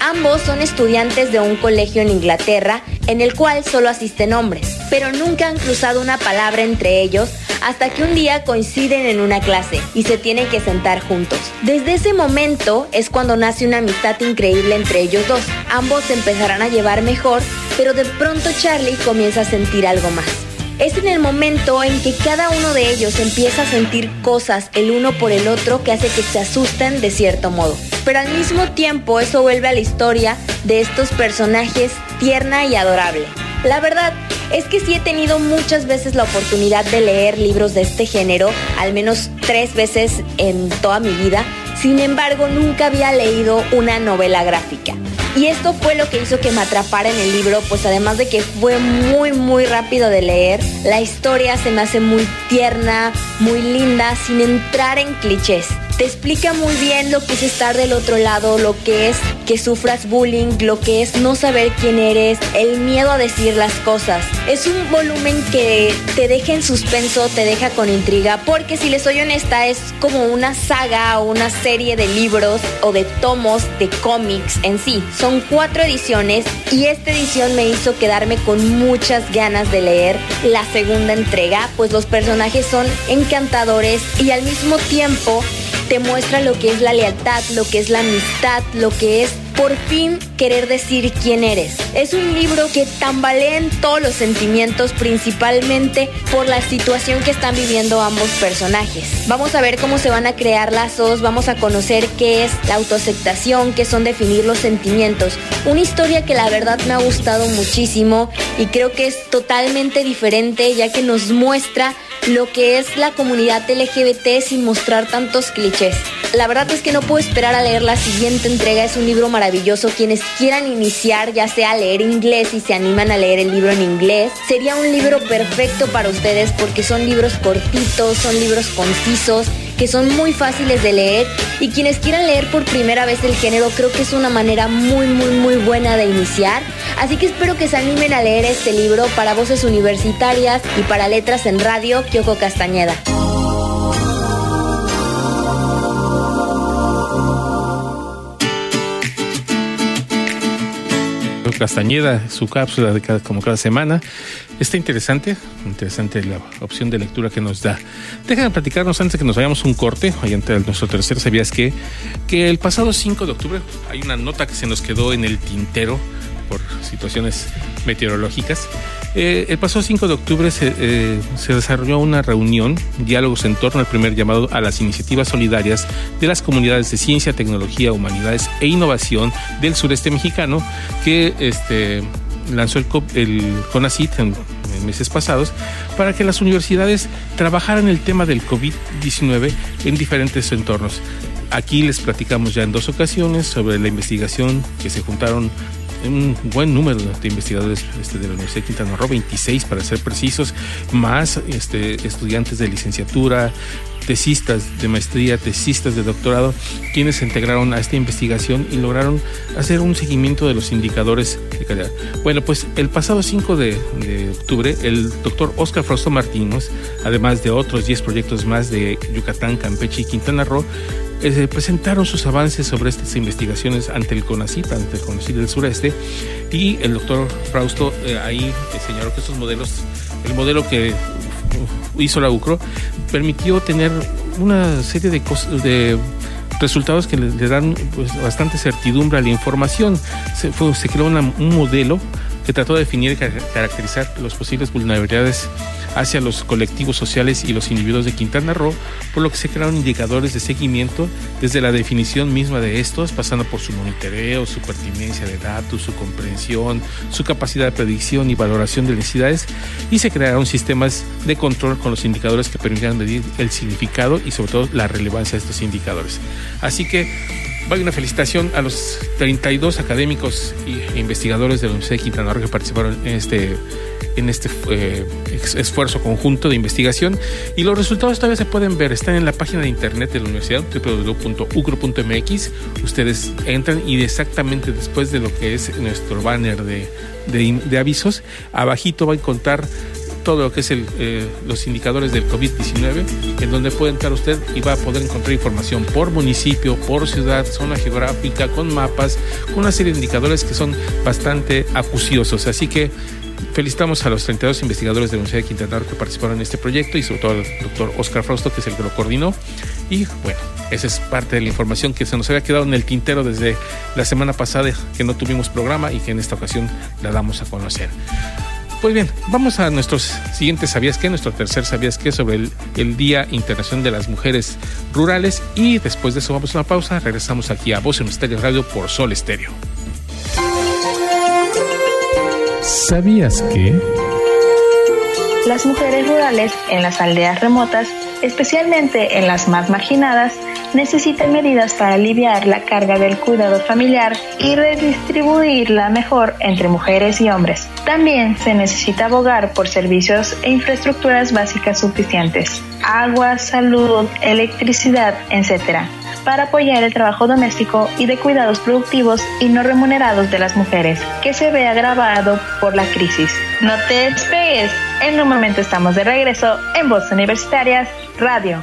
Ambos son estudiantes de un colegio en Inglaterra en el cual solo asisten hombres, pero nunca han cruzado una palabra entre ellos hasta que un día coinciden en una clase y se tienen que sentar juntos. Desde ese momento es cuando nace una amistad increíble entre ellos dos. Ambos se empezarán a llevar mejor, pero de pronto Charlie comienza a sentir algo más. Es en el momento en que cada uno de ellos empieza a sentir cosas el uno por el otro que hace que se asusten de cierto modo. Pero al mismo tiempo eso vuelve a la historia de estos personajes tierna y adorable. La verdad es que sí he tenido muchas veces la oportunidad de leer libros de este género, al menos tres veces en toda mi vida. Sin embargo, nunca había leído una novela gráfica. Y esto fue lo que hizo que me atrapara en el libro, pues además de que fue muy muy rápido de leer, la historia se me hace muy tierna, muy linda, sin entrar en clichés. Te explica muy bien lo que es estar del otro lado, lo que es que sufras bullying, lo que es no saber quién eres, el miedo a decir las cosas. Es un volumen que te deja en suspenso, te deja con intriga, porque si les soy honesta es como una saga o una serie de libros o de tomos de cómics en sí. Son cuatro ediciones y esta edición me hizo quedarme con muchas ganas de leer la segunda entrega, pues los personajes son encantadores y al mismo tiempo te muestra lo que es la lealtad, lo que es la amistad, lo que es por fin querer decir quién eres. Es un libro que tambalea en todos los sentimientos, principalmente por la situación que están viviendo ambos personajes. Vamos a ver cómo se van a crear lazos, vamos a conocer qué es la autoaceptación, qué son definir los sentimientos. Una historia que la verdad me ha gustado muchísimo y creo que es totalmente diferente ya que nos muestra lo que es la comunidad LGBT sin mostrar tantos clichés. La verdad es que no puedo esperar a leer la siguiente entrega, es un libro maravilloso. Quienes quieran iniciar ya sea a leer inglés y se animan a leer el libro en inglés, sería un libro perfecto para ustedes porque son libros cortitos, son libros concisos que son muy fáciles de leer y quienes quieran leer por primera vez el género creo que es una manera muy muy muy buena de iniciar. Así que espero que se animen a leer este libro para voces universitarias y para letras en radio, Kyoko Castañeda. Castañeda, su cápsula de cada, como cada semana. Está interesante, interesante la opción de lectura que nos da. Déjenme platicarnos antes de que nos vayamos un corte, ahí entre nuestro tercer, ¿sabías que? Que el pasado 5 de octubre hay una nota que se nos quedó en el tintero por situaciones meteorológicas. Eh, el pasado 5 de octubre se, eh, se, desarrolló una reunión, diálogos en torno al primer llamado a las iniciativas solidarias de las comunidades de ciencia, tecnología, humanidades e innovación del sureste mexicano, que este, lanzó el, el CONACIT en, en meses pasados, para que las universidades trabajaran el tema del COVID-19 en diferentes entornos. Aquí les platicamos ya en dos ocasiones sobre la investigación que se juntaron un buen número de investigadores este, de la Universidad de Quintana Roo, 26 para ser precisos, más este, estudiantes de licenciatura, tesistas de maestría, tesistas de doctorado, quienes se integraron a esta investigación y lograron hacer un seguimiento de los indicadores de calidad. Bueno, pues el pasado 5 de, octubre, el doctor Oscar Frosto Martínez, además de otros 10 proyectos más de Yucatán, Campeche y Quintana Roo, eh, presentaron sus avances sobre estas investigaciones ante el CONACYT, ante el CONACYT del sureste, y el doctor Frausto eh, ahí señaló que estos modelos, el modelo que hizo la UCRO, permitió tener una serie de, resultados que le, dan pues, bastante certidumbre a la información. Se creó un modelo que trató de definir y caracterizar las posibles vulnerabilidades hacia los colectivos sociales y los individuos de Quintana Roo, por lo que se crearon indicadores de seguimiento desde la definición misma de estos, pasando por su monitoreo, su pertinencia de datos, su comprensión, su capacidad de predicción y valoración de necesidades, y se crearon sistemas de control con los indicadores que permitieran medir el significado y sobre todo la relevancia de estos indicadores. Así que Vaya una felicitación a los 32 académicos e investigadores de la Universidad de Quintana Roo que participaron en este, en este eh, esfuerzo conjunto de investigación. Y los resultados todavía se pueden ver, están en la página de internet de la universidad, www.ucro.mx. Ustedes entran y exactamente después de lo que es nuestro banner de, de, de avisos, abajito va a encontrar todo lo que es eh, los indicadores del COVID-19, en donde puede entrar usted y va a poder encontrar información por municipio, por ciudad, zona geográfica, con mapas, con una serie de indicadores que son bastante acuciosos. Así que felicitamos a los 32 investigadores de la Universidad de Quintana Roo que participaron en este proyecto y sobre todo al doctor Oscar Frausto, que es el que lo coordinó. Y bueno, esa es parte de la información que se nos había quedado en el tintero desde la semana pasada que no tuvimos programa y que en esta ocasión la damos a conocer. Pues bien, vamos a nuestros siguientes sabías qué, nuestro tercer sabías qué sobre el, Día Internacional de las Mujeres Rurales y después de eso vamos a una pausa, regresamos aquí a Voz Estéreo Radio por Sol Estéreo. ¿Sabías que? Las mujeres rurales en las aldeas remotas, especialmente en las más marginadas, necesitan medidas para aliviar la carga del cuidado familiar y redistribuirla mejor entre mujeres y hombres. También se necesita abogar por servicios e infraestructuras básicas suficientes, agua, salud, electricidad, etc., para apoyar el trabajo doméstico y de cuidados productivos y no remunerados de las mujeres, que se ve agravado por la crisis. No te despegues, en un momento estamos de regreso en Voz Universitarias Radio.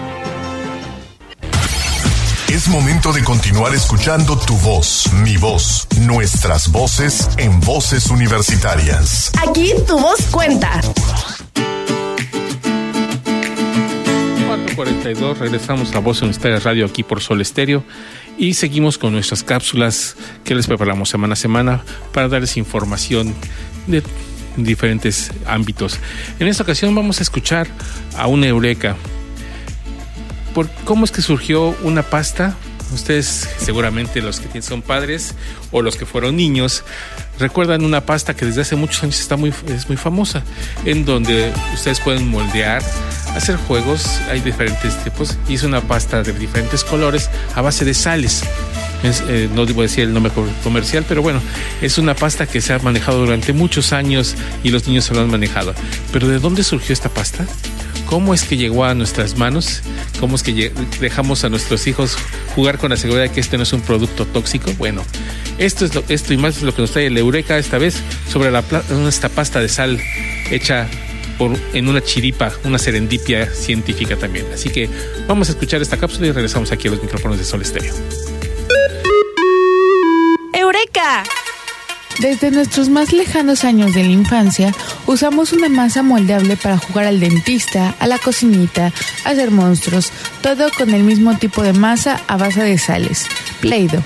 Es momento de continuar escuchando tu voz, mi voz, nuestras voces en voces universitarias. Aquí tu voz cuenta. 442, regresamos a Voz Universitaria Radio aquí por Sol Estéreo y seguimos con nuestras cápsulas que les preparamos semana a semana para darles información de diferentes ámbitos. En esta ocasión vamos a escuchar a una eureka por cómo es que surgió una pasta. Ustedes, seguramente los que son padres o los que fueron niños, recuerdan una pasta que desde hace muchos años está muy, es muy famosa, en donde ustedes pueden moldear, hacer juegos, hay diferentes tipos, y es una pasta de diferentes colores a base de sales. Eh, no debo decir el nombre comercial, pero bueno, es una pasta que se ha manejado durante muchos años y los niños se lo han manejado. Pero ¿de dónde surgió esta pasta? ¿Cómo es que llegó a nuestras manos? ¿Cómo es que dejamos a nuestros hijos jugar con la seguridad de que este no es un producto tóxico? Bueno, esto, es lo, esto y más es lo que nos trae el Eureka esta vez sobre la, esta pasta de sal hecha en una chiripa, una serendipia científica también. Así que vamos a escuchar esta cápsula y regresamos aquí a los micrófonos de Sol Estéreo. ¡Eureka! Desde nuestros más lejanos años de la infancia, usamos una masa moldeable para jugar al dentista, a la cocinita, a hacer monstruos, todo con el mismo tipo de masa a base de sales, Play-Doh.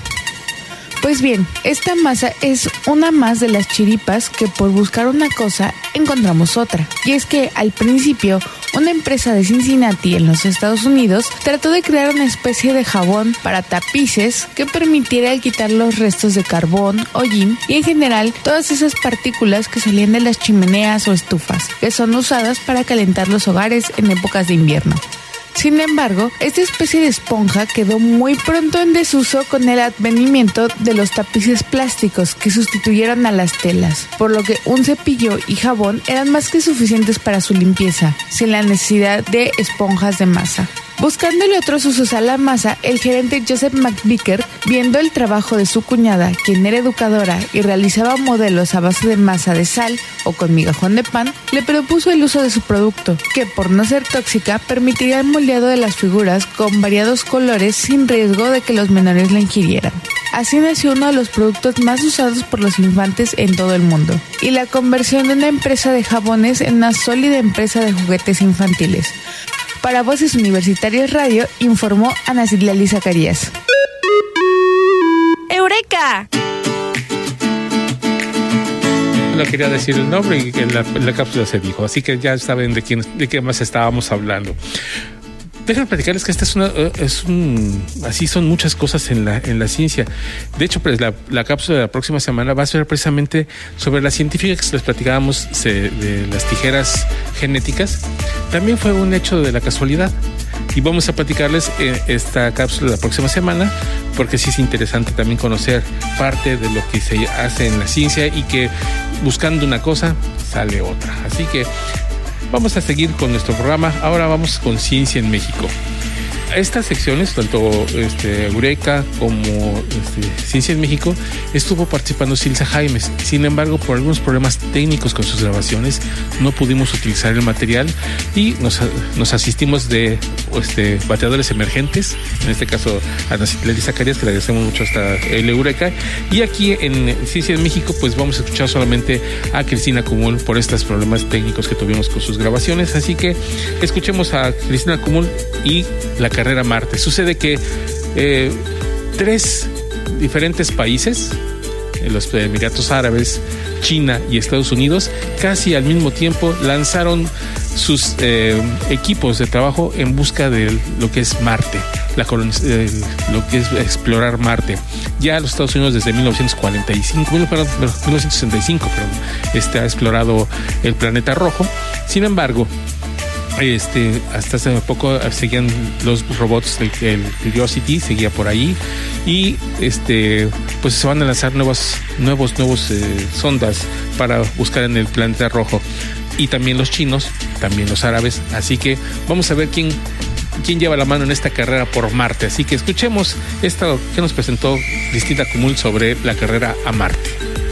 Pues bien, esta masa es una más de las chiripas que por buscar una cosa encontramos otra. Y es que al principio una empresa de Cincinnati en los Estados Unidos trató de crear una especie de jabón para tapices que permitiera quitar los restos de carbón, hollín y en general todas esas partículas que salían de las chimeneas o estufas, que son usadas para calentar los hogares en épocas de invierno. Sin embargo, esta especie de esponja quedó muy pronto en desuso con el advenimiento de los tapices plásticos que sustituyeron a las telas, por lo que un cepillo y jabón eran más que suficientes para su limpieza, sin la necesidad de esponjas de masa. Buscándole otros usos a la masa, el gerente Joseph McVicker, viendo el trabajo de su cuñada, quien era educadora y realizaba modelos a base de masa de sal o con migajón de pan, le propuso el uso de su producto, que por no ser tóxica permitiría el moldeado de las figuras con variados colores sin riesgo de que los menores la ingirieran. Así nació uno de los productos más usados por los infantes en todo el mundo, y la conversión de una empresa de jabones en una sólida empresa de juguetes infantiles. Para Voces Universitarias Radio, informó Ana Citlali Zacarías. ¡Eureka! No quería decir el nombre y en la, la cápsula se dijo, así que ya saben de quién, de qué más estábamos hablando. Déjenme platicarles que esta es una, eh, un, así son muchas cosas en la, en la ciencia. De hecho, pues la, la cápsula de la próxima semana va a ser precisamente sobre la científica que les platicábamos de las tijeras genéticas. También fue un hecho de la casualidad. Y vamos a platicarles eh, esta cápsula la próxima semana, porque sí es interesante también conocer parte de lo que se hace en la ciencia y que buscando una cosa sale otra. Así que Vamos a seguir con nuestro programa. Ahora vamos con Ciencia en México estas secciones, tanto este, Eureka como este, Ciencia en México, estuvo participando Silsa Jaimes. Sin embargo, por algunos problemas técnicos con sus grabaciones, no pudimos utilizar el material y nos, asistimos de este, bateadores emergentes, en este caso a Lady Zacarias, que le agradecemos mucho hasta el Eureka. Y aquí en Ciencia en México, pues vamos a escuchar solamente a Cristina Cumul por estos problemas técnicos que tuvimos con sus grabaciones. Así que escuchemos a Cristina Cumul y la carrera Marte. Sucede que eh, tres diferentes países, los Emiratos Árabes, China y Estados Unidos, casi al mismo tiempo lanzaron sus eh, equipos de trabajo en busca de lo que es Marte, la eh, lo que es explorar Marte. Ya los Estados Unidos desde 1945, 1965, perdón, este, ha explorado el planeta rojo. Sin embargo, este, hasta hace poco seguían los robots del, Curiosity, seguía por ahí. Y este, pues se van a lanzar nuevos, nuevos, nuevos eh, sondas para buscar en el planeta rojo. Y también los chinos, también los árabes. Así que vamos a ver quién, quién lleva la mano en esta carrera por Marte. Así que escuchemos esto que nos presentó Cristina Cumul sobre la carrera a Marte.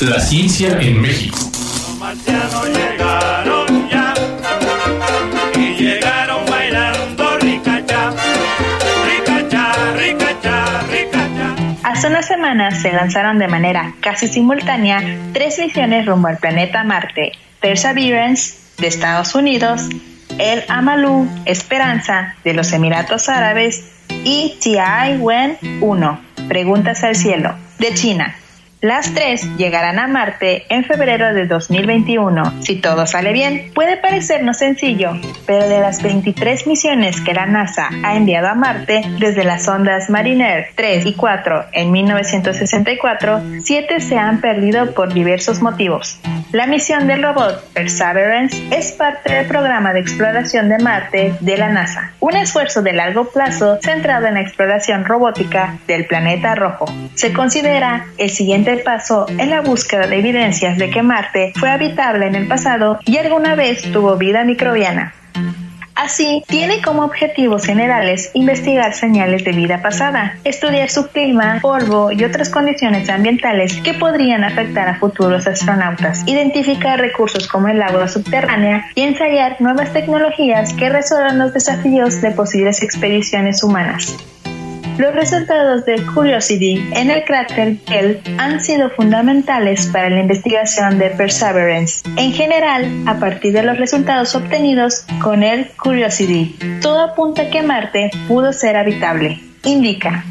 La ciencia en México. Los marcianos llegaron ya y llegaron bailando ricacha, ricacha, ricacha, ricacha. Hace unas semanas se lanzaron de manera casi simultánea tres misiones rumbo al planeta Marte: Perseverance de Estados Unidos, el Amalu Esperanza de los Emiratos Árabes y Tianwen 1, Preguntas al Cielo, de China. Las tres llegarán a Marte en febrero de 2021. Si todo sale bien, puede parecernos sencillo, pero de las 23 misiones que la NASA ha enviado a Marte desde las ondas Mariner 3 y 4 en 1964, 7 se han perdido por diversos motivos. La misión del robot Perseverance es parte del programa de exploración de Marte de la NASA, un esfuerzo de largo plazo centrado en la exploración robótica del planeta rojo. Se considera el siguiente paso en la búsqueda de evidencias de que Marte fue habitable en el pasado y alguna vez tuvo vida microbiana. Así, tiene como objetivos generales investigar señales de vida pasada, estudiar su clima, polvo y otras condiciones ambientales que podrían afectar a futuros astronautas, identificar recursos como el agua subterránea y ensayar nuevas tecnologías que resuelvan los desafíos de posibles expediciones humanas. Los resultados de Curiosity en el cráter Gale han sido fundamentales para la investigación de Perseverance. En general, a partir de los resultados obtenidos con el Curiosity, todo apunta a que Marte pudo ser habitable. Indica,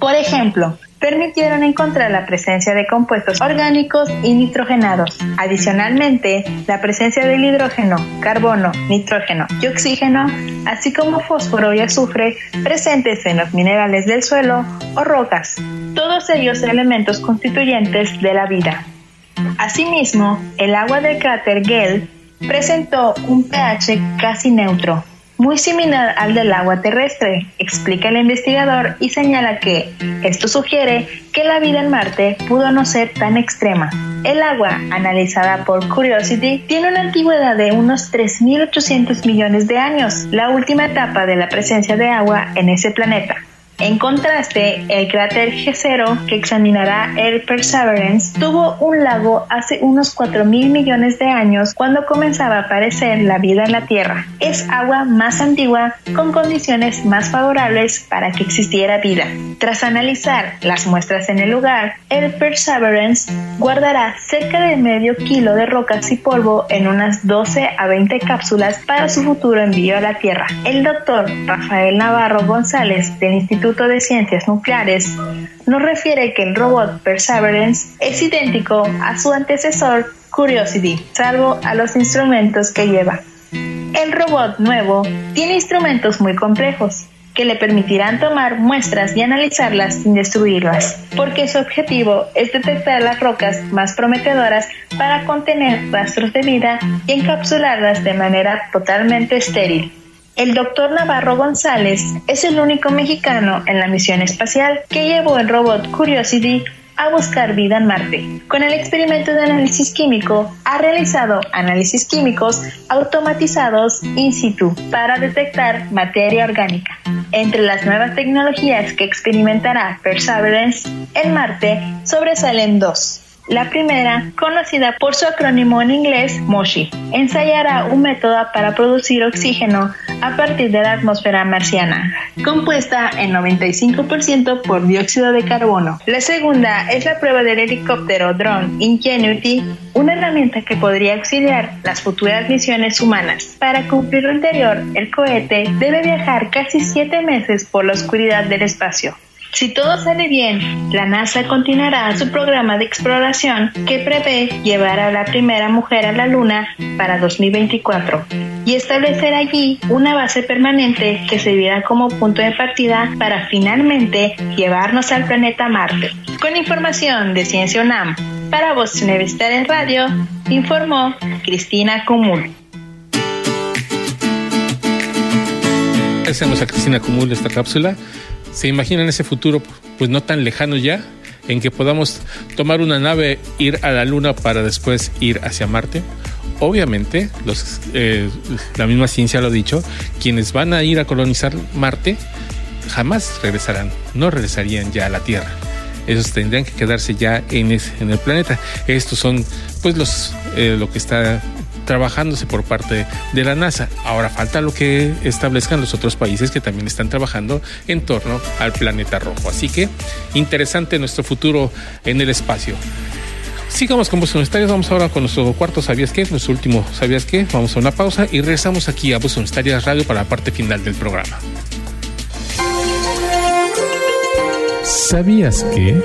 por ejemplo, permitieron encontrar la presencia de compuestos orgánicos y nitrogenados. Adicionalmente, la presencia del hidrógeno, carbono, nitrógeno y oxígeno, así como fósforo y azufre presentes en los minerales del suelo o rocas, todos ellos elementos constituyentes de la vida. Asimismo, el agua del cráter Gale presentó un pH casi neutro, muy similar al del agua terrestre, explica el investigador y señala que esto sugiere que la vida en Marte pudo no ser tan extrema. El agua, analizada por Curiosity, tiene una antigüedad de unos 3.800 millones de años, la última etapa de la presencia de agua en ese planeta. En contraste, el cráter G0 que examinará el Perseverance tuvo un lago hace unos 4 mil millones de años cuando comenzaba a aparecer la vida en la Tierra. Es agua más antigua con condiciones más favorables para que existiera vida. Tras analizar las muestras en el lugar, el Perseverance guardará cerca de medio kilo de rocas y polvo en unas 12 a 20 cápsulas para su futuro envío a la Tierra. El doctor Rafael Navarro González del Instituto de Ciencias Nucleares nos refiere que el robot Perseverance es idéntico a su antecesor Curiosity, salvo a los instrumentos que lleva. El robot nuevo tiene instrumentos muy complejos que le permitirán tomar muestras y analizarlas sin destruirlas, porque su objetivo es detectar las rocas más prometedoras para contener rastros de vida y encapsularlas de manera totalmente estéril. El doctor Navarro González es el único mexicano en la misión espacial que llevó el robot Curiosity a buscar vida en Marte. Con el experimento de análisis químico, ha realizado análisis químicos automatizados in situ para detectar materia orgánica. Entre las nuevas tecnologías que experimentará Perseverance en Marte sobresalen dos. La primera, conocida por su acrónimo en inglés MOSHI, ensayará un método para producir oxígeno a partir de la atmósfera marciana, compuesta en 95% por dióxido de carbono. La segunda es la prueba del helicóptero drone Ingenuity, una herramienta que podría auxiliar las futuras misiones humanas. Para cumplir lo anterior, el cohete debe viajar casi 7 meses por la oscuridad del espacio. Si todo sale bien, la NASA continuará su programa de exploración que prevé llevar a la primera mujer a la Luna para 2024 y establecer allí una base permanente que servirá como punto de partida para finalmente llevarnos al planeta Marte. Con información de Ciencia UNAM, para Voz Universitaria en Radio, informó Cristina Cumul. Hacemos a Cristina Cumul esta cápsula ¿Se imaginan ese futuro, pues no tan lejano ya, en que podamos tomar una nave, ir a la Luna para después ir hacia Marte? Obviamente, los, eh, la misma ciencia lo ha dicho, quienes van a ir a colonizar Marte jamás regresarán, no regresarían ya a la Tierra. Esos tendrían que quedarse ya en, el planeta. Estos son pues los eh, lo que está trabajándose por parte de la NASA. Ahora falta lo que establezcan los otros países que también están trabajando en torno al planeta rojo. Así que interesante nuestro futuro en el espacio. Sigamos con Voz Universitarias. Vamos ahora con nuestro cuarto ¿Sabías qué? Nuestro último ¿Sabías qué? Vamos a una pausa y regresamos aquí a Voz Universitarias Radio para la parte final del programa. ¿Sabías qué?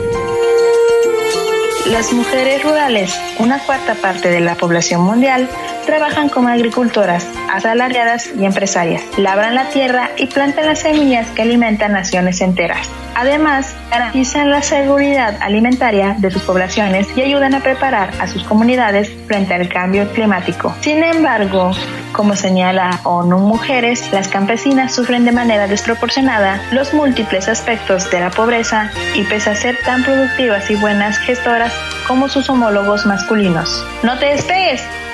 Las mujeres rurales, una cuarta parte de la población mundial, trabajan como agricultoras, asalariadas y empresarias. Labran la tierra y plantan las semillas que alimentan naciones enteras. Además, garantizan la seguridad alimentaria de sus poblaciones y ayudan a preparar a sus comunidades frente al cambio climático. Sin embargo, como señala ONU Mujeres, las campesinas sufren de manera desproporcionada los múltiples aspectos de la pobreza y pese a ser tan productivas y buenas gestoras como sus homólogos masculinos. No te despegues,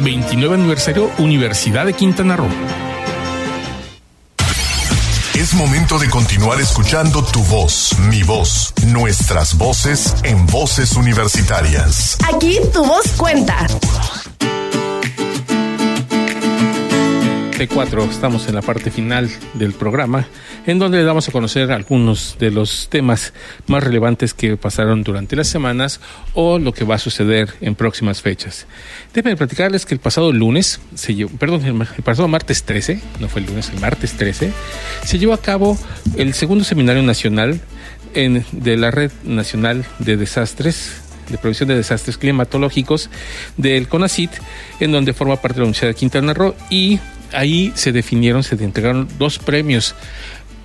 29 aniversario Universidad de Quintana Roo. Es momento de continuar escuchando tu voz, mi voz, nuestras voces en voces universitarias. Aquí tu voz cuenta. T4, estamos en la parte final del programa, en donde le damos a conocer algunos de los temas más relevantes que pasaron durante las semanas o lo que va a suceder en próximas fechas. Déjenme platicarles que el pasado lunes, se llevó, perdón, el pasado martes 13, no fue el lunes, el martes 13, se llevó a cabo el segundo seminario nacional de la Red Nacional de Desastres de Prevención de Desastres Climatológicos del CONACIT, en donde forma parte de la Universidad de Quintana Roo, y ahí se definieron, se entregaron dos premios,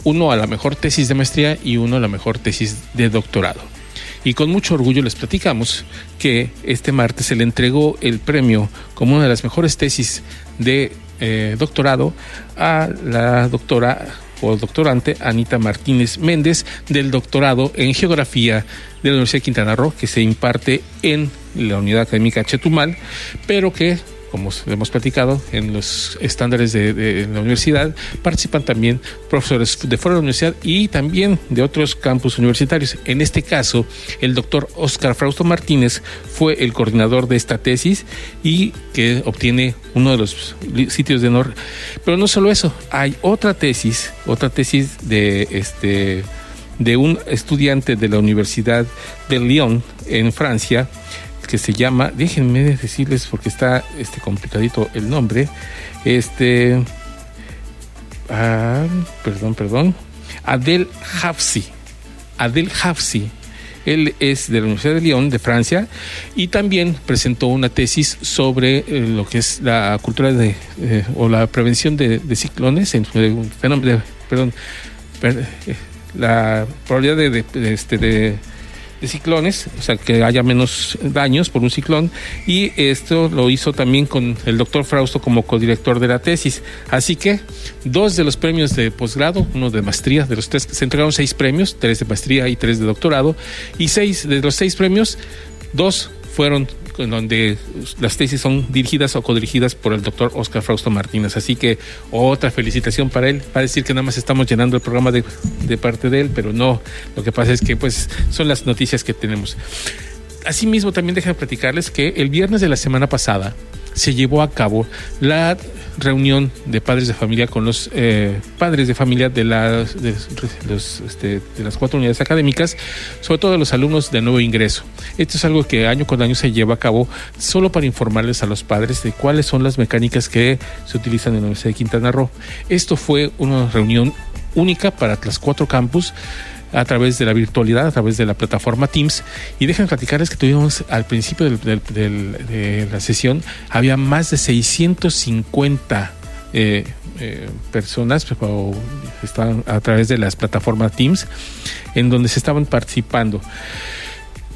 uno a la mejor tesis de maestría y uno a la mejor tesis de doctorado. Y con mucho orgullo les platicamos que este martes se le entregó el premio como una de las mejores tesis de eh, doctorado a la doctora o doctorante Anita Martínez Méndez del doctorado en geografía de la Universidad de Quintana Roo que se imparte en la Unidad Académica Chetumal, pero que como hemos platicado, en los estándares de, la universidad, participan también profesores de fuera de la universidad y también de otros campus universitarios. En este caso, el doctor Oscar Frausto Martínez fue el coordinador de esta tesis y que obtiene uno de los sitios de honor. Pero no solo eso, hay otra tesis, otra tesis de este de un estudiante de la Universidad de Lyon en Francia que se llama, déjenme decirles porque está este complicadito el nombre, este, ah, perdón, perdón, Adel Hafsi, Adel Hafsi. Él es de la Universidad de Lyon, de Francia, y también presentó una tesis sobre eh, lo que es la cultura de, eh, o la prevención de, ciclones, en, perdón, eh, la probabilidad de, este, de de ciclones, o sea, que haya menos daños por un ciclón, y esto lo hizo también con el doctor Frausto como codirector de la tesis. Así que dos de los premios de posgrado, uno de maestría, de los tres, se entregaron seis premios, tres de maestría y tres de doctorado, y seis de los seis premios, dos fueron en donde las tesis son dirigidas o codirigidas por el doctor Oscar Frausto Martínez. Así que otra felicitación para él. Va a decir que nada más estamos llenando el programa de, de parte de él, pero no. Lo que pasa es que pues son las noticias que tenemos. Asimismo, también déjenme platicarles que el viernes de la semana pasada se llevó a cabo la reunión de padres de familia con los eh, padres de familia de las, de, este, las cuatro unidades académicas, sobre todo de los alumnos de nuevo ingreso. Esto es algo que año con año se lleva a cabo solo para informarles a los padres de cuáles son las mecánicas que se utilizan en la Universidad de Quintana Roo. Esto fue una reunión única para las cuatro campus a través de la virtualidad, a través de la plataforma Teams. Y dejen platicarles que tuvimos al principio de la sesión, había más de 650 eh, eh, personas o estaban a través de las plataformas Teams en donde se estaban participando.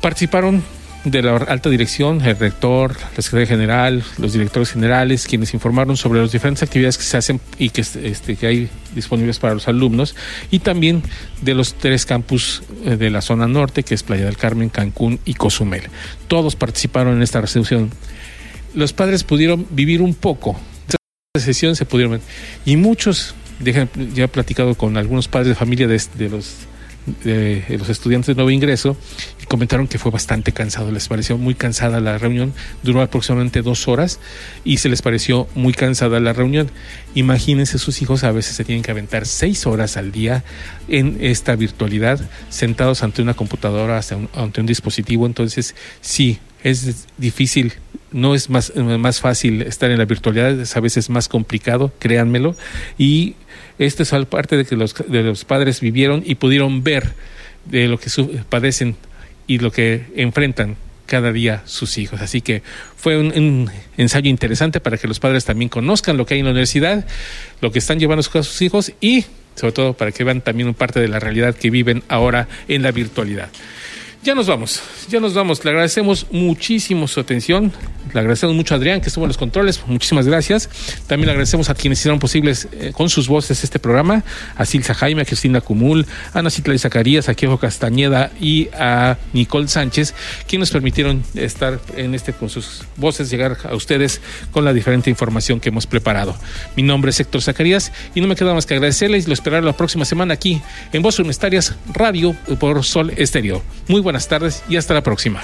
Participaron de la alta dirección, el rector, la secretaria general, los directores generales, quienes informaron sobre las diferentes actividades que se hacen y que, este, hay disponibles para los alumnos, y también de los tres campus eh, de la zona norte, que es Playa del Carmen, Cancún y Cozumel. Todos participaron en esta resolución. Los padres pudieron vivir un poco. Esta sesión se pudieron y muchos, ya he platicado con algunos padres de familia de, de los de los estudiantes de nuevo ingreso comentaron que fue bastante cansado, les pareció muy cansada la reunión, duró aproximadamente dos horas y se les pareció muy cansada la reunión. Imagínense, sus hijos a veces se tienen que aventar seis horas al día en esta virtualidad, sentados ante una computadora, ante un dispositivo, entonces sí, es difícil, no es más, más fácil estar en la virtualidad, es a veces más complicado, créanmelo, y esto es parte de que los, de los padres vivieron y pudieron ver de lo que padecen y lo que enfrentan cada día sus hijos. Así que fue un, ensayo interesante para que los padres también conozcan lo que hay en la universidad, lo que están llevando a sus hijos y sobre todo para que vean también parte de la realidad que viven ahora en la virtualidad. Ya nos vamos, ya nos vamos. Le agradecemos muchísimo su atención. Le agradecemos mucho a Adrián que estuvo en los controles. Muchísimas gracias. También le agradecemos a quienes hicieron posibles eh, con sus voces este programa. A Silsa Jaime, a Cristina Cumul, a Ana Citla Zacarías, a Quejo Castañeda y a Nicole Sánchez, quienes permitieron estar en este con sus voces, llegar a ustedes con la diferente información que hemos preparado. Mi nombre es Héctor Zacarías y no me queda más que agradecerles y lo esperar la próxima semana aquí en Voz Universitarias Radio por Sol Estéreo. Muy buenas tardes y hasta la próxima.